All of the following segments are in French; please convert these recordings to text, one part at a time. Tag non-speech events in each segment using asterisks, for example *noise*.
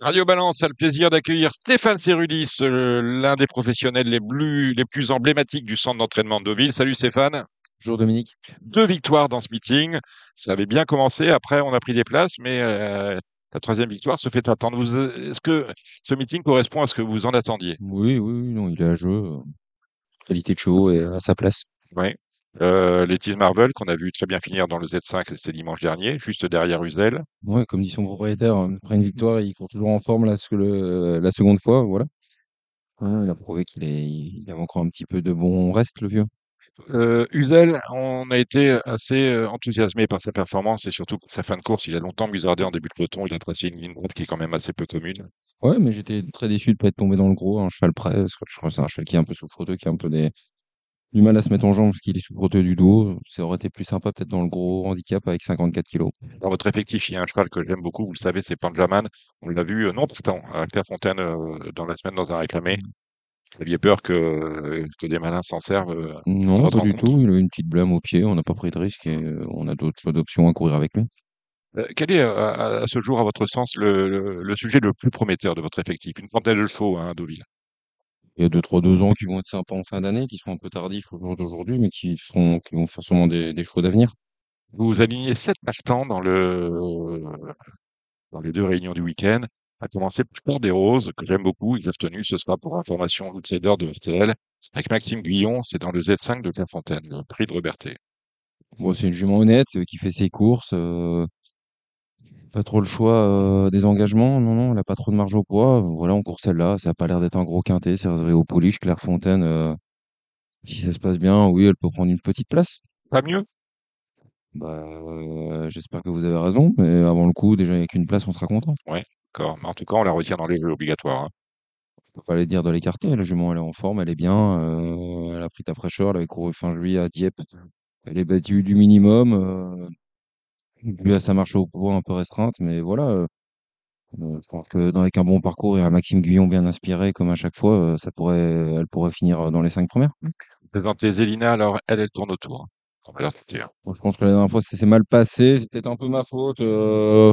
Radio Balance a le plaisir d'accueillir Stéphane Cérulis, euh, l'un des professionnels les plus, les plus emblématiques du centre d'entraînement de Deauville. Salut Stéphane. Bonjour Dominique. Deux victoires dans ce meeting. Ça avait bien commencé. Après, on a pris des places, mais euh, la troisième victoire se fait attendre. Vous- Est-ce que ce meeting correspond à ce que vous en attendiez? Oui, oui, non, il est à jeu. euh, Qualité de chevaux et à sa place. Oui. Euh, les Marvel, qu'on a vu très bien finir dans le Z5, c'était dimanche dernier, juste derrière Uzel. Ouais, comme dit son propriétaire, après une victoire, il court toujours en forme là, ce que le- la seconde fois, voilà. Ouais, il a prouvé qu'il il avait encore un petit peu de bon reste, le vieux. Euh, Uzel, on a été assez euh, enthousiasmé par sa performance et surtout par sa fin de course. Il a longtemps musardé en début de peloton. Il a tracé une ligne droite qui est quand même assez peu commune. Ouais, mais j'étais très déçu de pas être tombé dans le gros, un cheval près, parce que je crois que c'est un cheval qui est un peu souffreteux, qui a un peu des, du mal à se mettre en jambe parce qu'il est souffreteux du dos. Ça aurait été plus sympa peut-être dans le gros handicap avec 54 kilos. Dans votre effectif, il y a un cheval que j'aime beaucoup, vous le savez, c'est Panjaman. On l'a vu, euh, non, pourtant, à Clairefontaine euh, dans la semaine dans un réclamé. Vous aviez peur que, que des malins s'en servent. euh, Non, pas du tout. Il a une petite blâme au pied, on n'a pas pris de risque et euh, on a d'autres choix d'options à courir avec lui. Euh, quel est, euh, à, à ce jour, à votre sens, le, le- le sujet le plus prometteur de votre effectif? Une trentaine de chevaux hein, à Deauville. Il y a deux, trois, deux ans qui vont être sympas en fin d'année, qui seront un peu tardifs au jour d'aujourd'hui, mais qui seront, qui vont faire sûrement des, des chevaux d'avenir. Vous alignez sept partants dans le, dans les deux réunions du week-end, à commencer par des Roses, que j'aime beaucoup. Il est tenu, ce sera pour information outsider de RTL. Avec Maxime Guillon, c'est dans le Z5 de Clairefontaine, le prix de Robertet. Bon, c'est une jument honnête, euh, qui fait ses courses, euh, pas trop le choix euh, des engagements. Non, non, elle a pas trop de marge au poids. Voilà, on court celle-là. Ça a pas l'air d'être un gros quintet. C'est réservé aux pouliches. Clairefontaine, euh, si ça se passe bien, oui, elle peut prendre une petite place. Pas mieux? Bah, euh, j'espère que vous avez raison, mais avant le coup, déjà, avec une place, on sera content. Ouais, d'accord. Mais en tout cas, on la retient dans les jeux obligatoires. hein. Faut pas les dire de l'écarter. La jument, elle est en forme, elle est bien. elle a pris ta fraîcheur. Elle avait couru fin juillet à Dieppe. Elle est battue du minimum. Dû à sa marche au poids un peu restreinte, mais voilà. euh, euh, je pense que dans- avec un bon parcours et un Maxime Guyon bien inspiré, comme à chaque fois, euh, ça pourrait, elle pourrait finir dans les cinq premières. Vous présentez Zélina, alors elle, elle tourne autour. hein. On va. Bon, je pense que la dernière fois, ça s'est mal passé. C'est peut-être un peu ma faute. euh,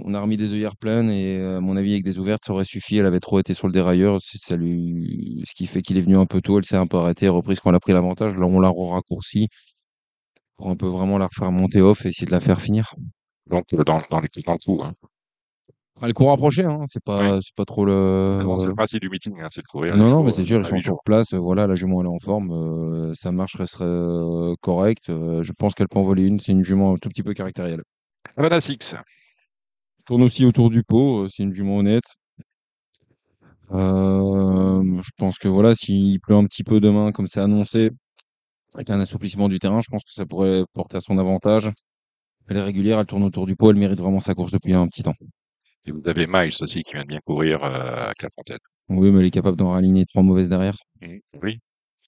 on a remis des œillères pleines et euh, à mon avis, avec des ouvertes, ça aurait suffi. Elle avait trop été sur le dérailleur. c'est- Ça lui... Ce qui fait qu'il est venu un peu tôt. Elle s'est un peu arrêtée, reprise quand elle a pris l'avantage. Là, on l'a raccourci pour un peu vraiment la refaire monter off et essayer de la faire finir. Donc, euh, dans, dans, les, dans le coup. Hein. Elle court rapprochée, hein. C'est pas, c'est pas trop le. Non, c'est le principe du meeting, hein, c'est de courir. Non, les non, chevaux, mais c'est euh, sûr, ils sont sur place. euh, Voilà, la jument, elle est en forme. euh, sa marche resterait euh, correcte. euh, je pense qu'elle peut en voler une. C'est une jument un tout petit peu caractérielle. Havana Six. Tourne aussi autour du pot. euh, c'est une jument honnête. Euh, je pense que voilà, s'il pleut un petit peu demain, comme c'est annoncé, avec un assouplissement du terrain, je pense que ça pourrait porter à son avantage. Elle est régulière, elle tourne autour du pot, elle mérite vraiment sa course depuis un petit temps. Et vous avez Miles aussi qui vient de bien courir euh, à Clairefontaine. Oui, mais elle est capable d'en raligner trois mauvaises derrière. Mhm. Oui.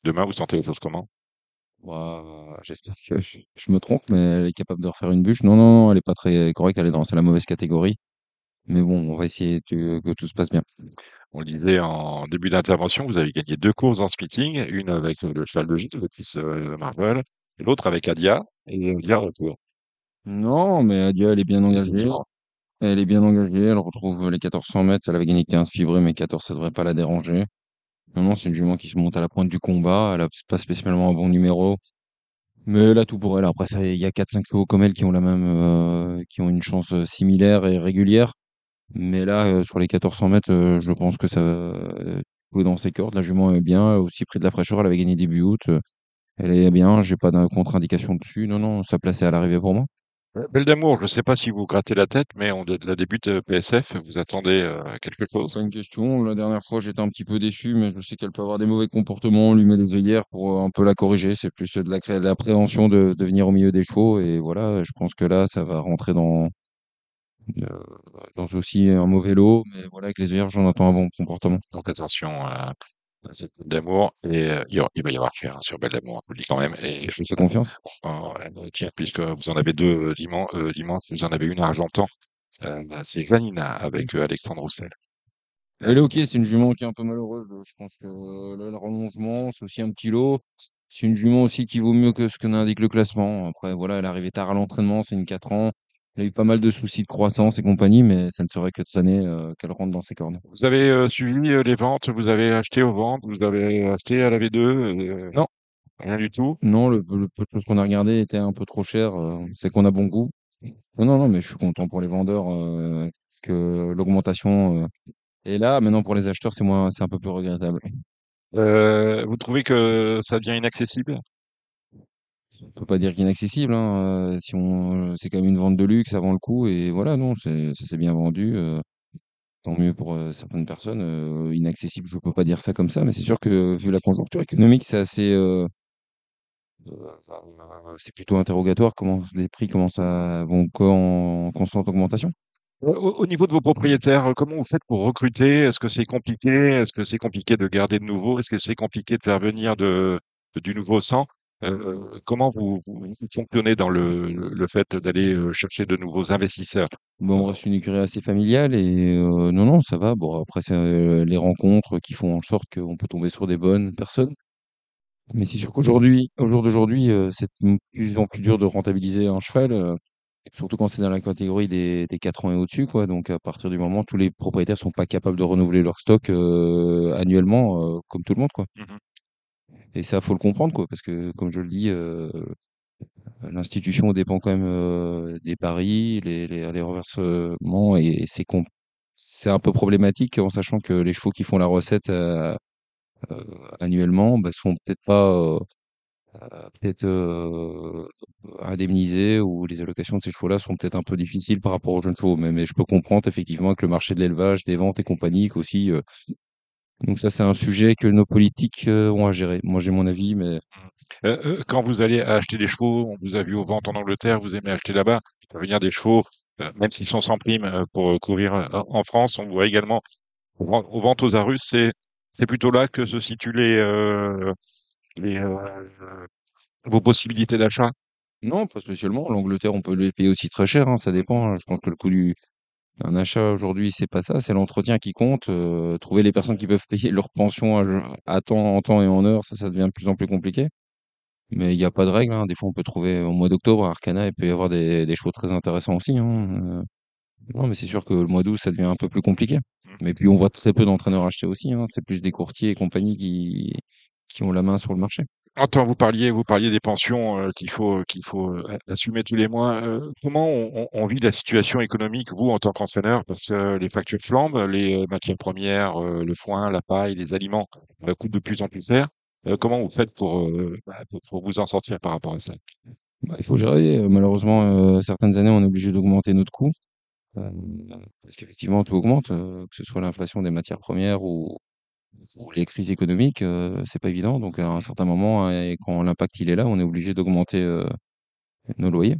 Demain, vous sentez les choses comment? Ouah, j'espère que je, je me trompe, mais elle est capable de refaire une bûche. Non, non, non, elle est pas très correcte, elle est dans c'est la mauvaise catégorie. Mais bon, on va essayer de- que tout se passe bien. On le disait en début d'intervention, vous avez gagné deux courses dans ce meeting, une avec le cheval de gîte, Otis euh, Marvel, et l'autre avec Adia, et Adia retour. Non, mais Adia, elle est bien engagée. Elle est bien engagée, elle retrouve les 1400 mètres. Elle avait gagné 15 fibrés, mais 14, ça devrait pas la déranger. Non, non, c'est une jument qui se monte à la pointe du combat. Elle a pas spécialement un bon numéro. Mais a tout pour elle. Après, ça, il y a 4-5 chevaux comme elle qui ont la même, euh, qui ont une chance euh, similaire et régulière. Mais là, euh, sur les 1400 mètres, euh, je pense que ça va euh, jouer dans ses cordes. La jument est bien, aussi pris de la fraîcheur. Elle avait gagné début août. euh, Elle est bien, j'ai pas de contre-indication dessus. Non, non, ça plaçait à l'arrivée pour moi. Belle d'amour, je ne sais pas si vous grattez la tête, mais on la débute euh, PSF, vous attendez euh, quelque chose? C'est une question. La dernière fois, j'étais un petit peu déçu, mais je sais qu'elle peut avoir des mauvais comportements. On lui met des œillères pour euh, un peu la corriger. C'est plus euh, de la cré- de l'appréhension de, de venir au milieu des chevaux. Et voilà, je pense que là, ça va rentrer dans, euh, dans aussi un mauvais lot. Mais voilà, avec les œillères, j'en attends un bon comportement. Donc attention à, cette d'amour, et euh, il, va y avoir cher hein, sur Belle d'amour, je vous le dis quand même. Et Je fais confiance. Oh, euh, tiens, puisque vous en avez deux euh, euh, dimanche, vous en avez une à Argentan. Euh, c'est Vanina avec euh, Alexandre Roussel. Elle est ok, c'est une jument qui est un peu malheureuse. Je pense que euh, là, le rallongement, c'est aussi un petit lot. C'est une jument aussi qui vaut mieux que ce que n'indique le classement. Après, voilà, elle est arrivée tard à l'entraînement, c'est une 4 ans. Il a eu pas mal de soucis de croissance et compagnie, mais ça ne serait que de cette année euh, qu'elle rentre dans ses cordes. Vous avez euh, suivi euh, les ventes, vous avez acheté aux ventes, vous avez acheté à la V2, euh, Non, rien du tout? non, le, le peu de choses qu'on a regardé était un peu trop cher. c'est qu'on a bon goût. Non, non, non, mais je suis content pour les vendeurs parce que l'augmentation est là. Maintenant, pour les acheteurs, c'est moins, c'est un peu plus regrettable. Vous trouvez que ça devient inaccessible? Faut pas dire qu'inaccessible, hein. euh, si on, c'est quand même une vente de luxe, ça vend le coup et voilà, non, ça s'est bien vendu. euh, tant mieux pour euh, certaines personnes. euh, inaccessible, je peux pas dire ça comme ça, mais c'est sûr que vu la conjoncture économique, c'est assez, euh, euh, c'est plutôt interrogatoire. Comment les prix commencent à vont en constante augmentation. Au, au- au niveau de vos propriétaires, euh, comment vous faites pour recruter? Est-ce que c'est compliqué? Est-ce que c'est compliqué de garder de nouveau? Est-ce que c'est compliqué de faire venir de, du nouveau sang? Euh, comment vous, vous, vous fonctionnez dans le, le fait d'aller euh, chercher de nouveaux investisseurs? Bon, on reste une écurie assez familiale et euh, non, non, ça va. Bon, après, c'est euh, les rencontres qui font en sorte qu'on peut tomber sur des bonnes personnes. Mais c'est sûr qu'aujourd'hui, au jour d'aujourd'hui, euh, c'est de plus en plus dur de rentabiliser un cheval, euh, surtout quand c'est dans la catégorie des, des 4 ans et au-dessus, quoi. Donc, à partir du moment où tous les propriétaires sont pas capables de renouveler leur stock euh, annuellement, euh, comme tout le monde, quoi. Mhm. Et ça, faut le comprendre, quoi, parce que, comme je le dis, euh, l'institution dépend quand même euh, des paris, les, les, les reversements, et c'est c'est un peu problématique en sachant que les chevaux qui font la recette euh, annuellement, bah, sont peut-être pas peut-être indemnisés ou les allocations de ces chevaux-là sont peut-être un peu difficiles par rapport aux jeunes chevaux. Mais, mais je peux comprendre effectivement que le marché de l'élevage, des ventes et compagnie aussi. Donc ça, c'est un sujet que nos politiques euh, ont à gérer. Moi, j'ai mon avis, mais Euh, euh, quand vous allez acheter des chevaux, on vous a vu aux ventes en Angleterre, vous aimez acheter là-bas, faire venir des chevaux, euh, même s'ils sont sans prime, euh, pour courir euh, en France. On voit également aux ventes aux ventes aux Arus, c'est c'est plutôt là que se situent les, euh, les euh, vos possibilités d'achat. non, pas spécialement. L'Angleterre, on peut les payer aussi très cher, hein, ça dépend. hein. Je pense que le coût du un achat aujourd'hui, c'est pas ça, c'est l'entretien qui compte. euh, trouver les personnes qui peuvent *laughs* payer leur pension à, à temps, en temps et en heure, ça, ça devient de plus en plus compliqué. Mais il n'y a pas de règle, hein. Des fois, on peut trouver au mois d'octobre à Arcana, il peut y avoir des, des choix très intéressants aussi, hein. Euh, non, mais c'est sûr que le mois d'août, ça devient un peu plus compliqué. Mais puis, on voit très peu d'entraîneurs acheter aussi, hein. C'est plus des courtiers et compagnie qui, qui ont la main sur le marché. Quand vous parliez, vous parliez des pensions euh, qu'il faut qu'il faut euh, assumer tous les mois. Euh, comment on, on- vit la situation économique, vous, en tant qu'entraîneur? Parce que les factures flambent, les matières premières, euh, le foin, la paille, les aliments euh, coûtent de plus en plus cher. Comment vous faites pour, bah, pour, pour vous en sortir par rapport à ça? Bah, il faut gérer. Malheureusement, certaines années, on est obligé d'augmenter notre coût. Parce qu'effectivement, tout augmente, que ce soit l'inflation des matières premières ou, ou les crises économiques, euh, c'est pas évident. Donc, à un certain moment, hein, et quand l'impact il est là, on est obligé d'augmenter euh, nos loyers.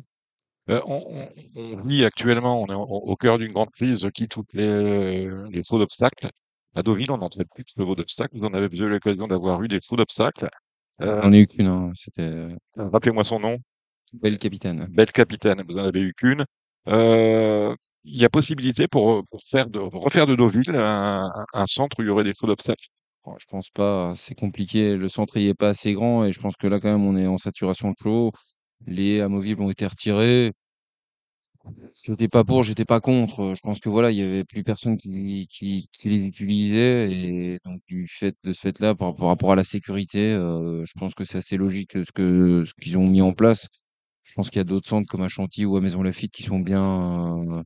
Euh, on, on- on vit actuellement, on est au, au cœur d'une grande crise qui toutes les, les feux d'obstacles. À Deauville, on n'entrait plus de chevaux d'obstacles. Vous en avez eu l'occasion d'avoir eu des feux d'obstacles. Euh, J'en ai eu qu'une, hein, c'était euh, rappelez-moi son nom. belle capitaine. Belle capitaine, vous en avez eu qu'une. Euh, il y a possibilité pour, pour faire de, refaire de Deauville un, un- centre où il y aurait des feux d'obstacles. Je pense pas, c'est compliqué. Le centre il est pas assez grand et je pense que là quand même on est en saturation de chevaux. Les amovibles ont été retirés. J'étais pas pour, j'étais pas contre. Je pense que voilà, il y avait plus personne qui, qui, qui les utilisait et donc du fait de ce fait-là, par, rapport à la sécurité, je pense que c'est assez logique ce que ce qu'ils ont mis en place. Je pense qu'il y a d'autres centres comme à Chantilly ou à Maison Lafitte qui sont bien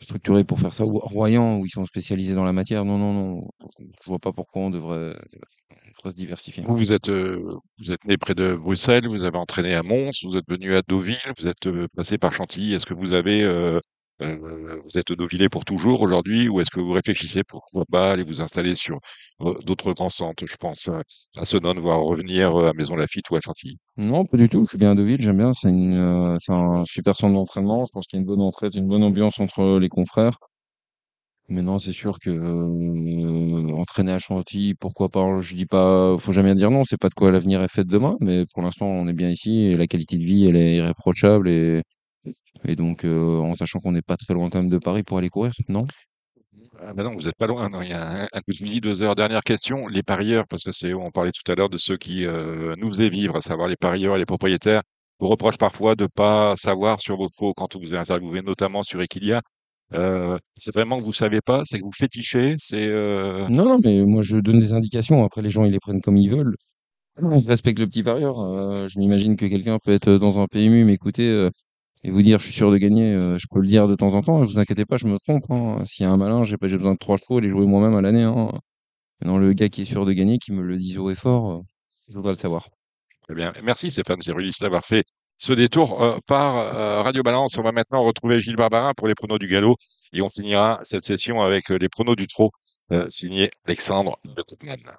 structurés pour faire ça, ou Royan où ils sont spécialisés dans la matière. Non, non, non, je vois pas pourquoi on devrait, on devrait se diversifier. Vous, vous êtes, euh, vous êtes né près de Bruxelles, vous avez entraîné à Mons, vous êtes venu à Deauville, vous êtes euh, passé par Chantilly. Est-ce que vous avez, euh, euh, vous êtes Deauvillais pour toujours aujourd'hui, ou est-ce que vous réfléchissez pourquoi pas aller vous installer sur euh, d'autres grands centres, je pense à Sonone, voire revenir euh, à Maison Lafitte ou à Chantilly? Non, pas du tout. Je suis bien à Deauville, j'aime bien. C'est un super centre d'entraînement. Je pense qu'il y a une bonne entraide, une bonne ambiance entre les confrères. Mais non, c'est sûr que entraîner à Chantilly, pourquoi pas? Je dis pas, faut jamais dire non. C'est pas de quoi l'avenir est fait de demain. Mais pour l'instant, on est bien ici et la qualité de vie, elle est irréprochable et et donc euh, en sachant qu'on n'est pas très loin quand même de Paris pour aller courir, non? Ah ben non, vous êtes pas loin. Non, il y a un, un coup de fusil, deux heures. Dernière question, les parieurs, parce que c'est, on parlait tout à l'heure de ceux qui euh, nous faisaient vivre, à savoir les parieurs et les propriétaires. vous reproche parfois de pas savoir sur vos faux quand vous vous interviewez, notamment sur Equilia. Euh, c'est vraiment que vous savez pas, c'est que vous fétichez, c'est euh... Non, non, mais moi je donne des indications. Après, les gens ils les prennent comme ils veulent. Je respecte le petit parieur. Euh, je m'imagine que quelqu'un peut être dans un PMU, m'écouter euh, et vous dire je suis sûr de gagner. Euh, je peux le dire de temps en temps. Ne vous inquiétez pas, je me trompe. Hein. S'il y a un malin, j'ai pas besoin de trois chevaux, les jouer moi-même à l'année. Hein. Maintenant, le gars qui est sûr de gagner, qui me le dise haut et fort, euh, je voudrais le savoir. Très bien. Merci Stéphane Zirulis d'avoir fait ce détour euh, par Radio Balance. On va maintenant retrouver Gilles Barbarin pour les pronos du galop et on finira cette session avec les pronos du trot signé Alexandre de Koopman.